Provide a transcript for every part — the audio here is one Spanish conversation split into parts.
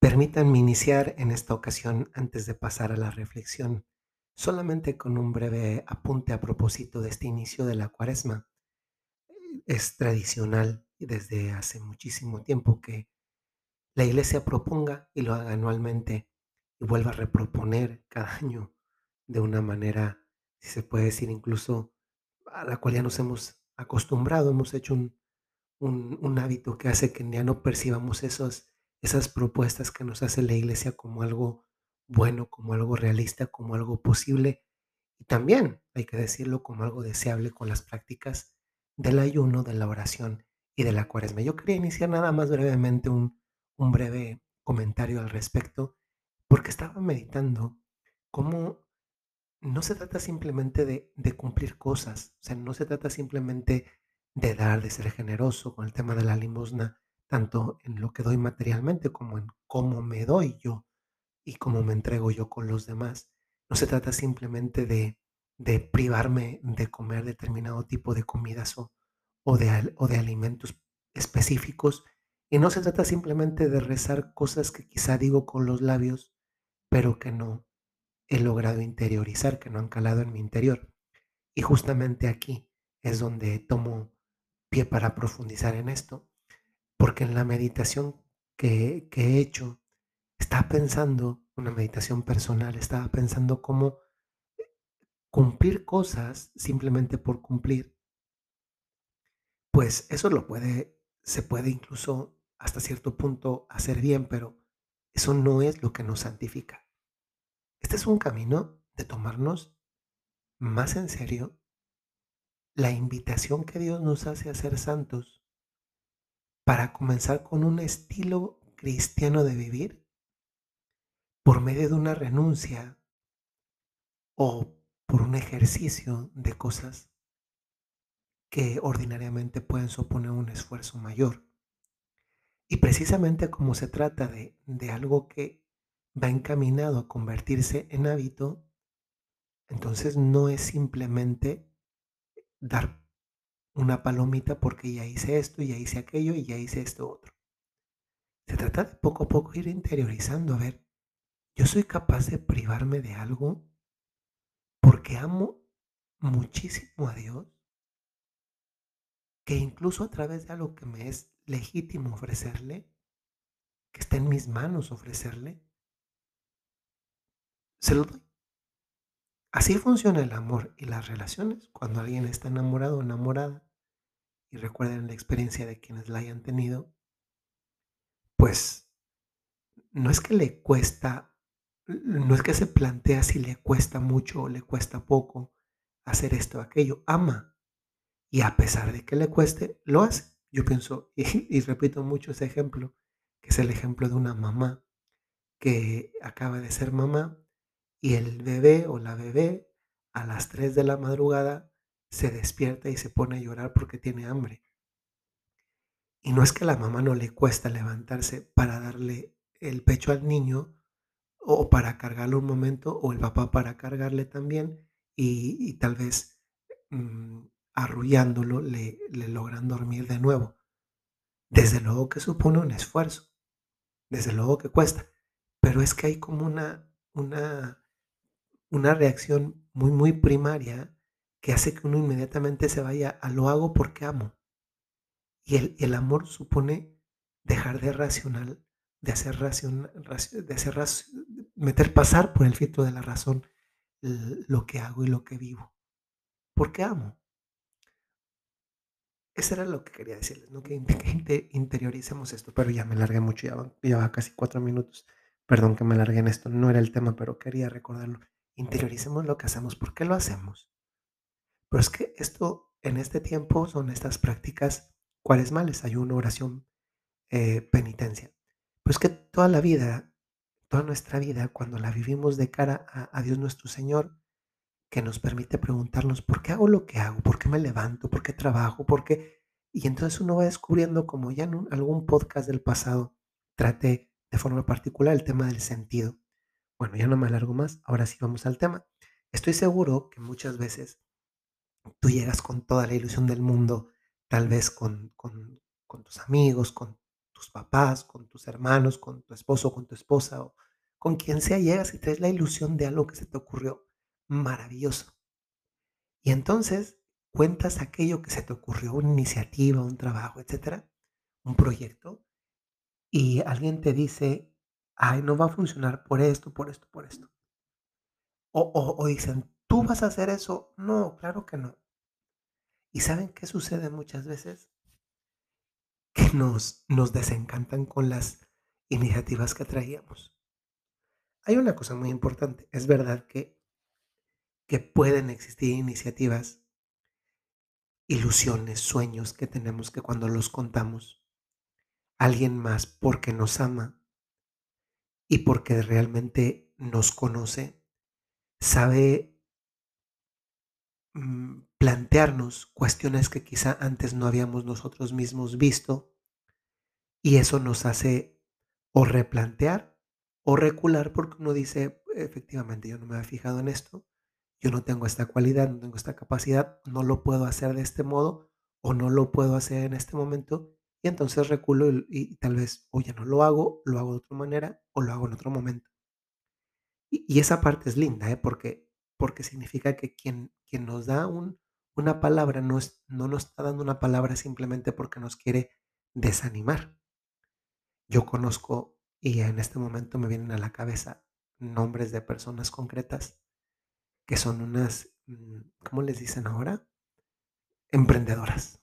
Permítanme iniciar en esta ocasión antes de pasar a la reflexión, solamente con un breve apunte a propósito de este inicio de la cuaresma. Es tradicional desde hace muchísimo tiempo que la iglesia proponga y lo haga anualmente y vuelva a reproponer cada año de una manera, si se puede decir, incluso a la cual ya nos hemos acostumbrado, hemos hecho un, un, un hábito que hace que ya no percibamos esos, esas propuestas que nos hace la iglesia como algo bueno, como algo realista, como algo posible y también, hay que decirlo, como algo deseable con las prácticas del ayuno, de la oración y de la cuaresma. Yo quería iniciar nada más brevemente un, un breve comentario al respecto porque estaba meditando cómo no se trata simplemente de, de cumplir cosas, o sea, no se trata simplemente de dar, de ser generoso con el tema de la limosna, tanto en lo que doy materialmente como en cómo me doy yo y cómo me entrego yo con los demás. No se trata simplemente de, de privarme de comer determinado tipo de comidas o, o, de, o de alimentos específicos. Y no se trata simplemente de rezar cosas que quizá digo con los labios, pero que no he logrado interiorizar, que no han calado en mi interior. Y justamente aquí es donde tomo pie para profundizar en esto, porque en la meditación que, que he hecho, estaba pensando, una meditación personal, estaba pensando cómo cumplir cosas simplemente por cumplir, pues eso lo puede, se puede incluso hasta cierto punto hacer bien, pero eso no es lo que nos santifica. Este es un camino de tomarnos más en serio la invitación que Dios nos hace a ser santos para comenzar con un estilo cristiano de vivir por medio de una renuncia o por un ejercicio de cosas que ordinariamente pueden suponer un esfuerzo mayor. Y precisamente como se trata de, de algo que va encaminado a convertirse en hábito, entonces no es simplemente dar una palomita porque ya hice esto, ya hice aquello y ya hice esto otro. Se trata de poco a poco ir interiorizando, a ver, yo soy capaz de privarme de algo porque amo muchísimo a Dios, que incluso a través de algo que me es legítimo ofrecerle, que está en mis manos ofrecerle, se lo doy. Así funciona el amor y las relaciones. Cuando alguien está enamorado o enamorada, y recuerden la experiencia de quienes la hayan tenido, pues no es que le cuesta, no es que se plantea si le cuesta mucho o le cuesta poco hacer esto o aquello, ama. Y a pesar de que le cueste, lo hace. Yo pienso, y, y repito mucho ese ejemplo, que es el ejemplo de una mamá que acaba de ser mamá y el bebé o la bebé a las 3 de la madrugada se despierta y se pone a llorar porque tiene hambre. Y no es que a la mamá no le cuesta levantarse para darle el pecho al niño o para cargarlo un momento, o el papá para cargarle también, y, tal vez mm, arrullándolo le, le logran dormir de nuevo. Desde luego que supone un esfuerzo, desde luego que cuesta, pero es que hay como una, una, una reacción muy, muy primaria que hace que uno inmediatamente se vaya a lo hago porque amo. Y el, el amor supone dejar de racional, de hacer racional, de hacer meter pasar por el filtro de la razón lo que hago y lo que vivo. Porque amo. Eso era lo que quería decirles, ¿no? Que, inte- que inte- interioricemos esto, pero ya me largué mucho, ya va, ya va casi cuatro minutos. Perdón que me largué en esto, no era el tema, pero quería recordarlo. Interioricemos lo que hacemos. ¿Por qué lo hacemos? Pero es que esto, en este tiempo, son estas prácticas cuaresmales. Ayuno, oración, eh, penitencia. Pues que toda la vida, toda nuestra vida, cuando la vivimos de cara a, Dios nuestro Señor, que nos permite preguntarnos, ¿por qué hago lo que hago? ¿Por qué me levanto? ¿Por qué trabajo? ¿Por qué? Y entonces uno va descubriendo, como ya en algún podcast del pasado traté de forma particular el tema del sentido. Bueno, ya no me alargo más, ahora sí vamos al tema. Estoy seguro que muchas veces tú llegas con toda la ilusión del mundo, tal vez con, con, con tus amigos, con tus papás, con tus hermanos, con tu esposo, con tu esposa o con quien sea, llegas y traes la ilusión de algo que se te ocurrió maravilloso. Y entonces cuentas aquello que se te ocurrió, una iniciativa, un trabajo, etcétera, un proyecto, y alguien te dice, ay, no va a funcionar por esto, por esto, por esto. O, o, o dicen, ¿tú vas a hacer eso? No, claro que no. ¿Y saben qué sucede muchas veces? Que nos, nos desencantan con las iniciativas que traíamos. Hay una cosa muy importante. Es verdad que, que pueden existir iniciativas, ilusiones, sueños que tenemos que cuando los contamos, alguien más porque nos ama y porque realmente nos conoce, sabe mm, plantearnos cuestiones que quizá antes no habíamos nosotros mismos visto y eso nos hace o replantear o recular porque uno dice, efectivamente, yo no me había fijado en esto, yo no tengo esta cualidad, no tengo esta capacidad, no lo puedo hacer de este modo o no lo puedo hacer en este momento y entonces reculo y, tal vez o ya no lo hago, lo hago de otra manera o lo hago en otro momento. Y, y esa parte es linda, ¿eh? porque, porque significa que quien, quien nos da un, una palabra no, es, no nos está dando una palabra simplemente porque nos quiere desanimar. Yo conozco y en este momento me vienen a la cabeza nombres de personas concretas que son unas, mm, ¿cómo les dicen ahora? Emprendedoras.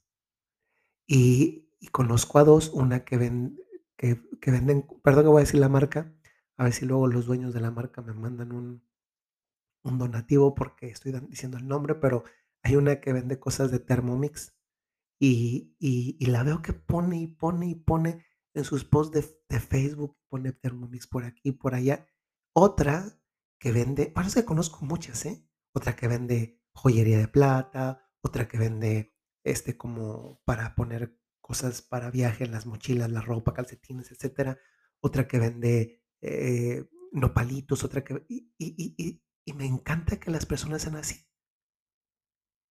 Y, y conozco a dos, una que, ven, que, que venden, perdón que voy a decir la marca, a ver si luego los dueños de la marca me mandan un, un donativo porque estoy diciendo el nombre, pero hay una que vende cosas de Thermomix y, y, la veo que pone y pone y pone en sus posts de, de Facebook, pone Thermomix por aquí, por allá. Otra que vende, bueno, es que conozco muchas, ¿eh? Otra que vende joyería de plata, otra que vende este como para poner cosas para viaje, las mochilas, la ropa, calcetines, etcétera. Otra que vende eh, nopalitos, otra que... Y, y, y, y me encanta que las personas sean así,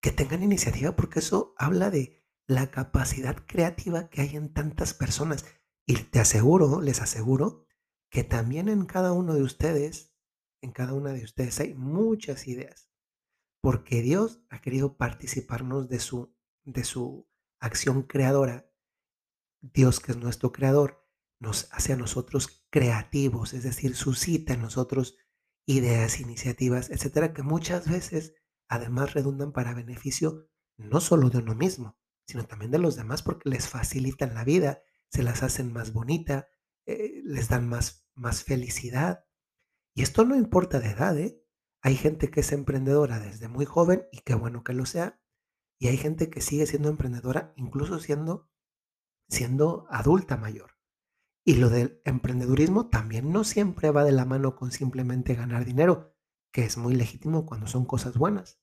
que tengan iniciativa, porque eso habla de la capacidad creativa que hay en tantas personas. Y te aseguro, les aseguro, que también en cada uno de ustedes, en cada una de ustedes hay muchas ideas, porque Dios ha querido participarnos de su, de su acción creadora. Dios, que es nuestro creador, nos hace a nosotros creativos, es decir, suscita en nosotros ideas, iniciativas, etcétera, que muchas veces además redundan para beneficio no solo de uno mismo, sino también de los demás porque les facilitan la vida, se las hacen más bonita, eh, les dan más, más felicidad. Y esto no importa de edad, ¿eh? Hay gente que es emprendedora desde muy joven y qué bueno que lo sea. Y hay gente que sigue siendo emprendedora incluso siendo, siendo adulta mayor. Y lo del emprendedurismo también no siempre va de la mano con simplemente ganar dinero, que es muy legítimo cuando son cosas buenas.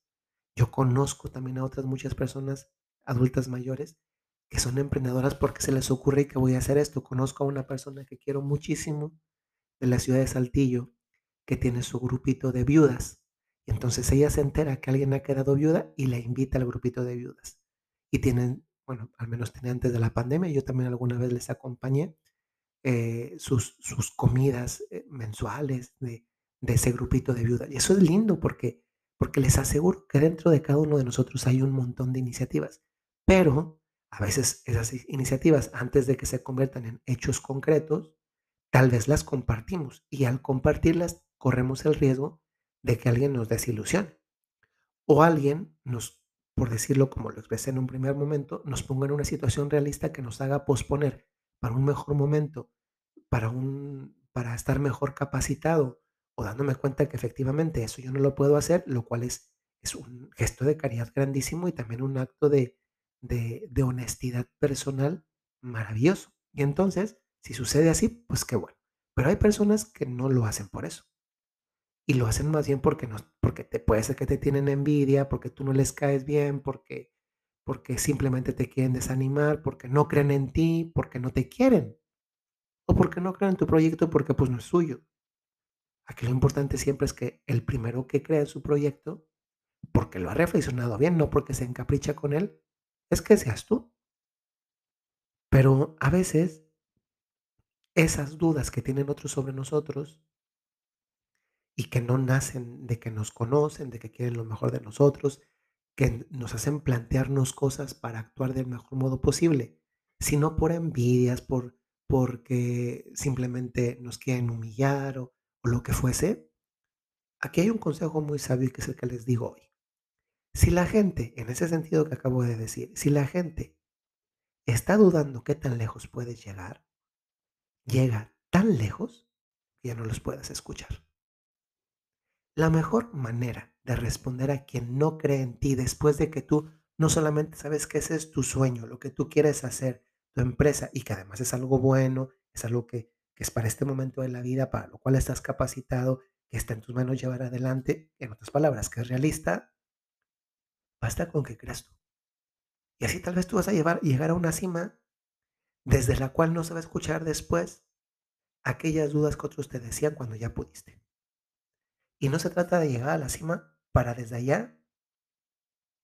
Yo conozco también a otras muchas personas adultas mayores que son emprendedoras porque se les ocurre que voy a hacer esto. Conozco a una persona que quiero muchísimo de la ciudad de Saltillo que tiene su grupito de viudas. Entonces ella se entera que alguien ha quedado viuda y la invita al grupito de viudas. Y tienen, bueno, al menos tenía antes de la pandemia, yo también alguna vez les acompañé eh, sus, sus comidas eh, mensuales de, de ese grupito de viudas. Y eso es lindo porque, porque les aseguro que dentro de cada uno de nosotros hay un montón de iniciativas. Pero a veces esas iniciativas, antes de que se conviertan en hechos concretos, tal vez las compartimos y al compartirlas corremos el riesgo de que alguien nos desilusione o alguien nos, por decirlo como lo expresé en un primer momento, nos ponga en una situación realista que nos haga posponer para un mejor momento, para, un, para estar mejor capacitado o dándome cuenta que efectivamente eso yo no lo puedo hacer, lo cual es, es un gesto de caridad grandísimo y también un acto de, de, de honestidad personal maravilloso. Y entonces, si sucede así, pues qué bueno. Pero hay personas que no lo hacen por eso. Y lo hacen más bien porque, no, porque te, puede ser que te tienen envidia, porque tú no les caes bien, porque porque simplemente te quieren desanimar, porque no creen en ti, porque no te quieren, o porque no creen en tu proyecto porque pues no es suyo. Aquí lo importante siempre es que el primero que crea en su proyecto, porque lo ha reflexionado bien, no porque se encapricha con él, es que seas tú. Pero a veces esas dudas que tienen otros sobre nosotros y que no nacen de que nos conocen, de que quieren lo mejor de nosotros, que nos hacen plantearnos cosas para actuar del mejor modo posible, sino por envidias, por porque simplemente nos quieren humillar o, lo que fuese. Aquí hay un consejo muy sabio que es el que les digo hoy. Si la gente, en ese sentido que acabo de decir, si la gente está dudando qué tan lejos puedes llegar, llega tan lejos que ya no los puedas escuchar. La mejor manera de responder a quien no cree en ti después de que tú no solamente sabes que ese es tu sueño, lo que tú quieres hacer, tu empresa, y que además es algo bueno, es algo que, es para este momento de la vida, para lo cual estás capacitado, que está en tus manos llevar adelante, en otras palabras, que es realista, Basta con que creas tú. Y así tal vez tú vas a llevar, llegar a una cima desde la cual no se va a escuchar después aquellas dudas que otros te decían cuando ya pudiste. Y no se trata de llegar a la cima para desde allá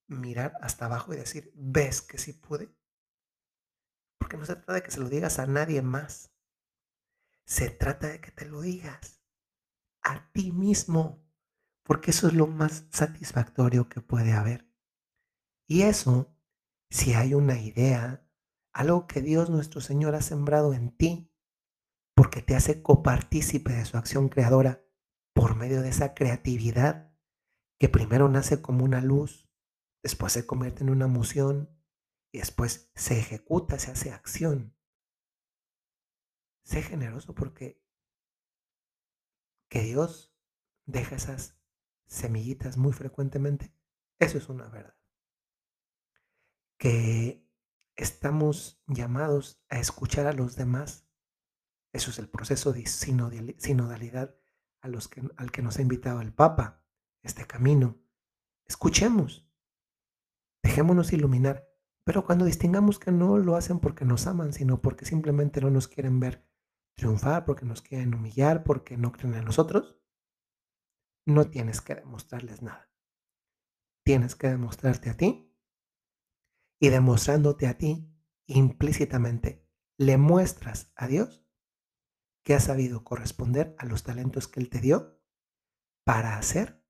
mirar hasta abajo y decir, ves que sí pude. Porque no se trata de que se lo digas a nadie más. Se trata de que te lo digas a ti mismo. Porque eso es lo más satisfactorio que puede haber. Y eso, si hay una idea, algo que Dios nuestro Señor ha sembrado en ti, porque te hace copartícipe de su acción creadora por medio de esa creatividad que primero nace como una luz, después se convierte en una emoción y después se ejecuta, se hace acción. Sé generoso porque que Dios deja esas semillitas muy frecuentemente, eso es una verdad que estamos llamados a escuchar a los demás. Eso es el proceso de sinodalidad a los que, al que nos ha invitado el Papa, este camino. Escuchemos, dejémonos iluminar, pero cuando distingamos que no lo hacen porque nos aman, sino porque simplemente no nos quieren ver triunfar, porque nos quieren humillar, porque no creen en nosotros, no tienes que demostrarles nada. Tienes que demostrarte a ti y demostrándote a ti implícitamente, le muestras a Dios que has sabido corresponder a los talentos que Él te dio para hacer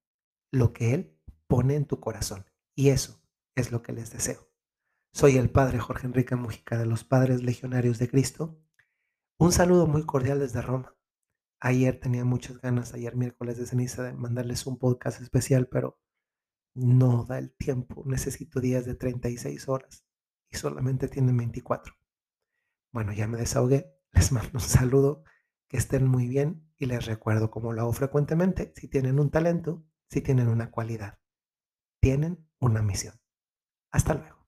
lo que Él pone en tu corazón. Y eso es lo que les deseo. Soy el Padre Jorge Enrique Mujica de los Padres Legionarios de Cristo. Un saludo muy cordial desde Roma. Ayer tenía muchas ganas, ayer miércoles de ceniza, de mandarles un podcast especial, pero no da el tiempo, necesito días de 36 horas y solamente tienen 24. Bueno, ya me desahogué, les mando un saludo, que estén muy bien y les recuerdo, como lo hago frecuentemente, si tienen un talento, si tienen una cualidad, tienen una misión. Hasta luego.